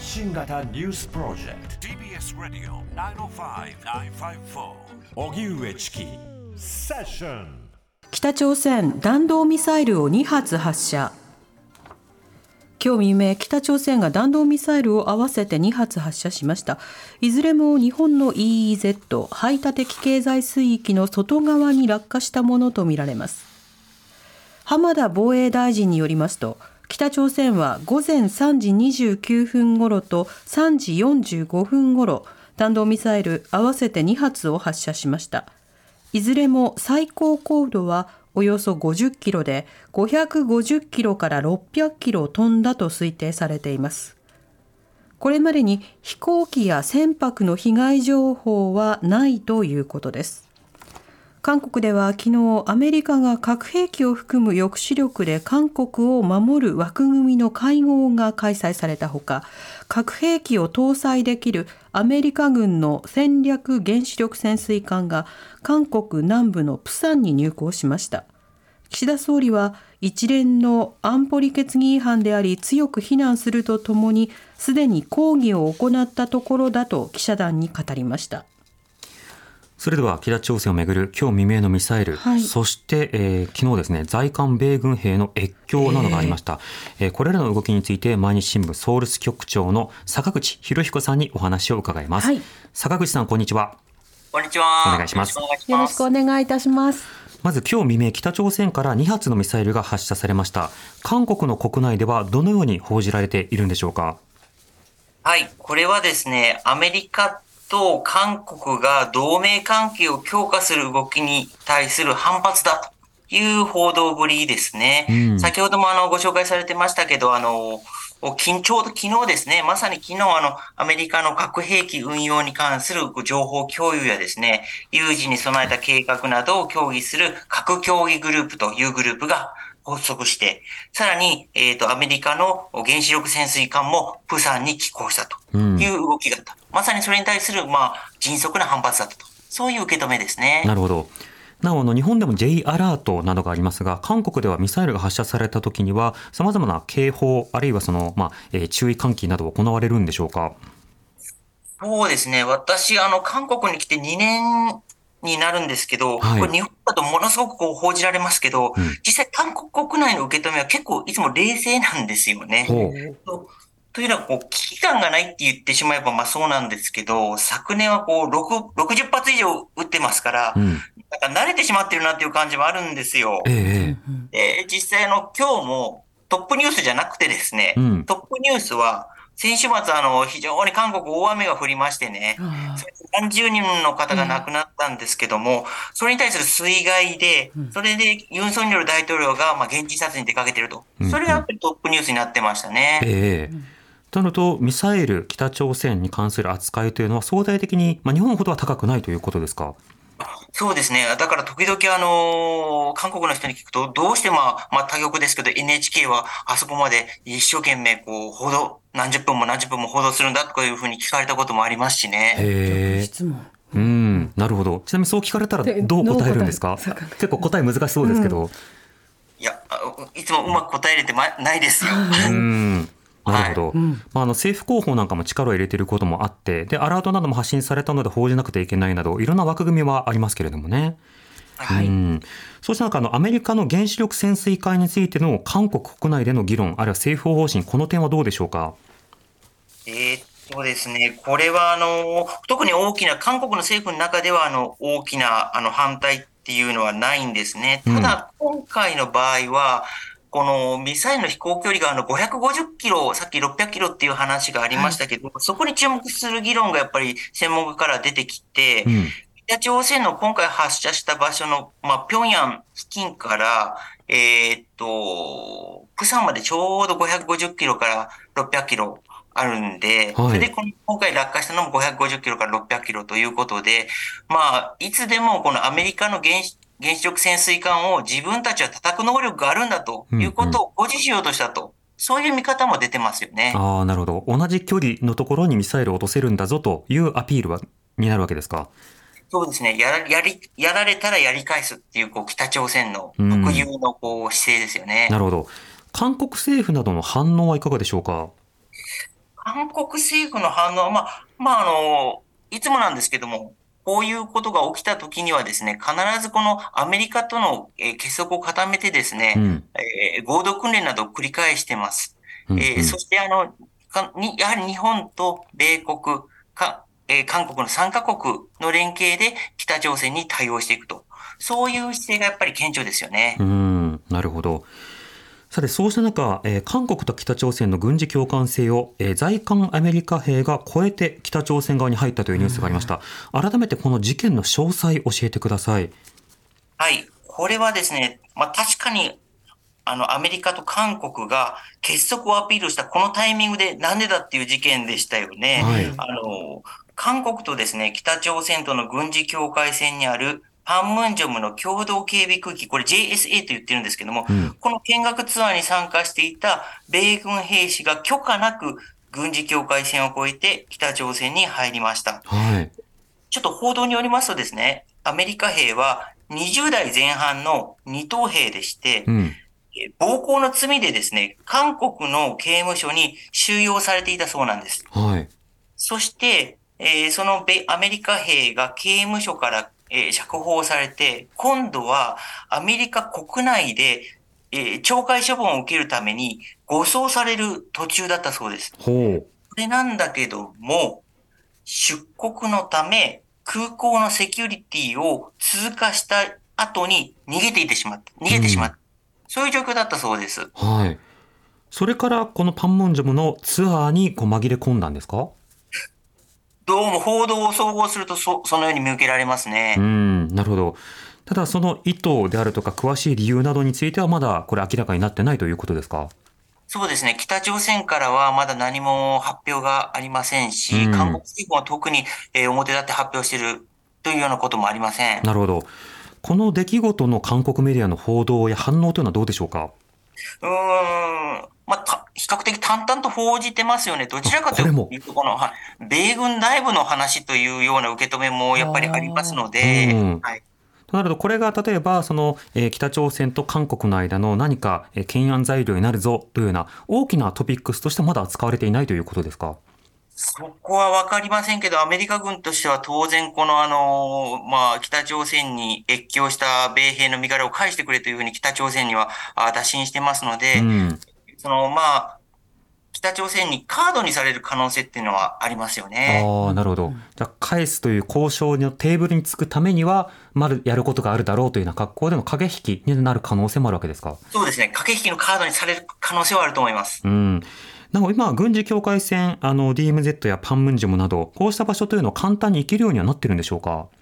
発信型ニュースプロジェクト。TBS ラディオ905-954おぎゅうえちきセッション北朝鮮弾道ミサイルを2発発射。今日未明北朝鮮が弾道ミサイルを合わせて2発発射しました。いずれも日本の EEZ 排他的経済水域の外側に落下したものとみられます。浜田防衛大臣によりますと北朝鮮は午前3時29分ごろと3時45分ごろ弾道ミサイル合わせて2発を発射しました。いずれも最高高度はおよそ50キロで550キロから600キロ飛んだと推定されています。これまでに飛行機や船舶の被害情報はないということです。韓国では昨日アメリカが核兵器を含む抑止力で韓国を守る枠組みの会合が開催されたほか核兵器を搭載できるアメリカ軍の戦略原子力潜水艦が韓国南部のプサンに入港しました。岸田総理は一連の安保理決議違反であり強く非難するとともにすでに抗議を行ったところだと記者団に語りました。それでは北朝鮮をめぐる今日未明のミサイル、はい、そして、えー、昨日ですね在韓米軍兵の越境などがありました、えー、これらの動きについて毎日新聞ソウル支局長の坂口博彦さんにお話を伺います、はい、坂口さんこんにちは。こんにちは。お願いします。よろしくお願いいたします。まず今日未明北朝鮮から2発のミサイルが発射されました。韓国の国内ではどのように報じられているんでしょうか？はい。これはですねアメリカと韓国が同盟関係を強化する動きに対する反発だという報道ぶりですね。うん、先ほどもあのご紹介されてましたけど、あの、緊張昨日ですね、まさに昨日あの、アメリカの核兵器運用に関する情報共有やですね、有事に備えた計画などを協議する核協議グループというグループが発足して、さらに、えっ、ー、と、アメリカの原子力潜水艦もプサンに寄港したという動きがあった。うん、まさにそれに対する、まあ、迅速な反発だったと。そういう受け止めですね。なるほど。なお、の日本でも J アラートなどがありますが、韓国ではミサイルが発射されたときには、さまざまな警報、あるいはその、まあ、えー、注意喚起など行われるんでしょうか？そうですね。私、あの、韓国に来て2年になるんですけど、はい、これ日本だとものすごくこう報じられますけど、うん、実際韓国国内の受け止めは結構いつも冷静なんですよね。とというのは、こう、危機感がないって言ってしまえば、まあそうなんですけど、昨年はこう、6、60発以上撃ってますから、うん、なんか慣れてしまってるなっていう感じもあるんですよ。ええ、で、実際の今日もトップニュースじゃなくてですね、うん、トップニュースは、先週末、あの、非常に韓国大雨が降りましてね、何十人の方が亡くなったんですけども、それに対する水害で、それでユン・ソンニョル大統領が、まあ、現地視察に出かけてると。それがやっぱりトップニュースになってましたね。ええ。ーとなると、ミサイル、北朝鮮に関する扱いというのは、相対的に、まあ、日本ほどは高くないということですか？そうですね。だから時々あの、韓国の人に聞くと、どうしてまあ、まあ他局ですけど NHK はあそこまで一生懸命こう、報道、何十分も何十分も報道するんだとかいうふうに聞かれたこともありますしね。へ質問。うん、なるほど。ちなみにそう聞かれたらどう答えるんですか？結構答え難しそうですけど。うん、いや、いつもうまく答えれてま、ないですよ。うんなるほど、はい、まあ、あの政府広報なんかも力を入れていることもあってでアラートなども発信されたので報じなくてはいけないなどいろんな枠組みはありますけれどもね。はい、うんそうした中のアメリカの原子力潜水艦についての韓国国内での議論あるいは政府方針この点はどうでしょうか？えーそうですね。これは、あの、特に大きな、韓国の政府の中では、あの、大きな、あの、反対っていうのはないんですね。ただ、今回の場合は、このミサイルの飛行距離があの550キロ、さっき600キロっていう話がありましたけど、はい、そこに注目する議論がやっぱり専門家から出てきて、うん、北朝鮮の今回発射した場所の、まあ、平壌付近から、えー、っと、プサンまでちょうど550キロから600キロあるんで、はい、それで今回落下したのも550キロから600キロということで、まあ、いつでもこのアメリカの原子原子力潜水艦を自分たちは叩く能力があるんだということを誇示しようとしたと。うんうん、そういう見方も出てますよね。ああ、なるほど。同じ距離のところにミサイルを落とせるんだぞというアピールは、になるわけですか？そうですね。やら、やり、やられたらやり返すっていう、こう、北朝鮮の特有の、こう、姿勢ですよね、なるほど。韓国政府などの反応はいかがでしょうか？韓国政府の反応は、まあ、まあ、あの、いつもなんですけども、こういうことが起きたときにはですね、必ずこのアメリカとの結束を固めてですね、うん、えー、合同訓練などを繰り返してます。うんうん、えー、そしてあの、やはり日本と米国、かえー、韓国の3カ国の連携で北朝鮮に対応していくと。そういう姿勢がやっぱり顕著ですよね。うん、なるほど。さて、そうした中、えー、韓国と北朝鮮の軍事共感性を、えー、在韓アメリカ兵が超えて北朝鮮側に入ったというニュースがありました。改めてこの事件の詳細教えてください。はい。これはですね、まあ確かにあの、アメリカと韓国が結束をアピールしたこのタイミングでなんでだっていう事件でしたよね。はい、あの、韓国とですね、北朝鮮との軍事境界線にあるパンムンジョムの共同警備区域、これ JSA と言ってるんですけども、うん、この見学ツアーに参加していた米軍兵士が許可なく軍事境界線を越えて北朝鮮に入りました。はい、ちょっと報道によりますとですね、アメリカ兵は20代前半の二等兵でして、うん、暴行の罪でですね、韓国の刑務所に収容されていたそうなんです。はい、そして、えー、そのアメリカ兵が刑務所からえー、釈放されて、今度はアメリカ国内で、えー、懲戒処分を受けるために護送される途中だったそうです。ほう。これなんだけども、出国のため空港のセキュリティを通過した後に逃げていってしまった。逃げてしまった。うん、そういう状況だったそうです。はい。それからこのパンモンジョムのツアーにこう紛れ込んだんですか？どうも報道を総合するとそそのように見受けられますね。うん、なるほど。ただ、その意図であるとか、詳しい理由などについては、まだこれ、明らかになってないということですか？そうですね。北朝鮮からはまだ何も発表がありませんし、うん、韓国政府は特に、えー、表立って発表しているというようなこともありません。なるほど。この出来事の韓国メディアの報道や反応というのはどうでしょうか？うん、まあ、比較的淡々と報じてますよね。どちらかというと、この、はい、米軍内部の話というような受け止めもやっぱりありますので、はい。となると、これが例えば、その、えー、北朝鮮と韓国の間の何か、えー、懸案材料になるぞというような大きなトピックスとしてまだ使われていないということですか？そこはわかりませんけど、アメリカ軍としては当然このあの、まあ、北朝鮮に越境した米兵の身柄を返してくれというふうに北朝鮮には打診してますので、うん、その、まあ、北朝鮮にカードにされる可能性っていうのはありますよね。ああ、なるほど。じゃあ、返すという交渉のテーブルにつくためには、まるやることがあるだろうというような格好での駆け引きになる可能性もあるわけですか？そうですね。駆け引きのカードにされる可能性はあると思います。うん。なお今、軍事境界線、あの、DMZ やパンムンジムなど、こうした場所というのを簡単に行けるようにはなってるんでしょうか？あ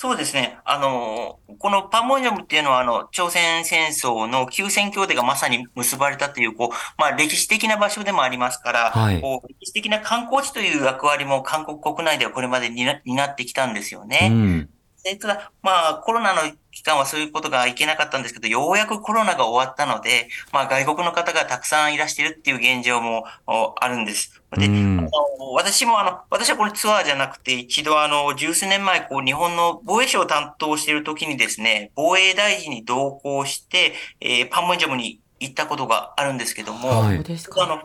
そうですね。あの、このパンモンジョムっていうのは、あの、朝鮮戦争の休戦協定がまさに結ばれたという、こう、まあ、歴史的な場所でもありますから、はい、こう歴史的な観光地という役割も韓国国内ではこれまでにな担ってきたんですよね。うんでただ、まあ、コロナの期間はそういうことがいけなかったんですけど、ようやくコロナが終わったので、まあ、外国の方がたくさんいらしてるっていう現状もあるんです。で、あの私もあの、私はこれツアーじゃなくて、一度あの、十数年前、こう、日本の防衛省を担当している時にですね、防衛大臣に同行して、えー、パンムンジャムに行ったことがあるんですけども、はい、あの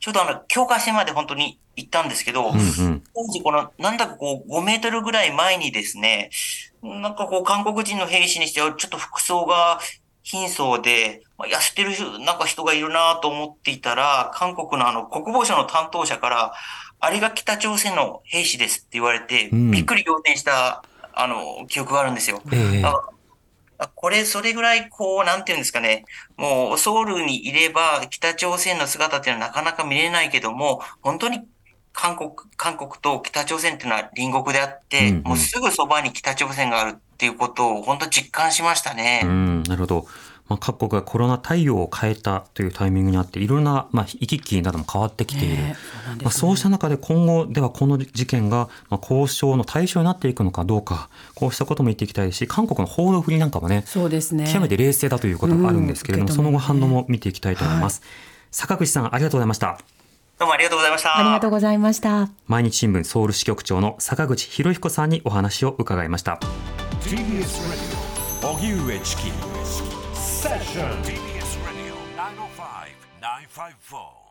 ちょうどあの、境界線まで本当に行ったんですけど、うんうん、当時この、なんだかこう、5メートルぐらい前にですね、なんかこう、韓国人の兵士にしては、ちょっと服装が貧相で、まあ、痩せてるなんか人がいるなと思っていたら、韓国のあの、国防省の担当者から、あれが北朝鮮の兵士ですって言われて、うん、びっくり仰天した、あの、記憶があるんですよ。えーこれ、それぐらい、こう、なんていうんですかね、もう、ソウルにいれば、北朝鮮の姿っていうのはなかなか見れないけども、本当に韓国、韓国と北朝鮮っていうのは隣国であって、うんうん、もうすぐそばに北朝鮮があるっていうことを、本当実感しましたね。うん、なるほど。まあ、各国がコロナ対応を変えたというタイミングにあっていろんな、まあ、行き来なども変わってきている、ねまあ、そうした中で今後ではこの事件が、まあ、交渉の対象になっていくのかどうかこうしたことも言っていきたいし韓国の報道振りなんかもねそうですね。極めて冷静だということがあるんですけれども、うんね、その後反応も見ていきたいと思います、はい、坂口さんありがとうございました。どうもありがとうございました。ありがとうございました。毎日新聞ソウル支局長の坂口博彦さんにお話を伺いました。TBS 荻上チキ Session. TBS Radio 905 954.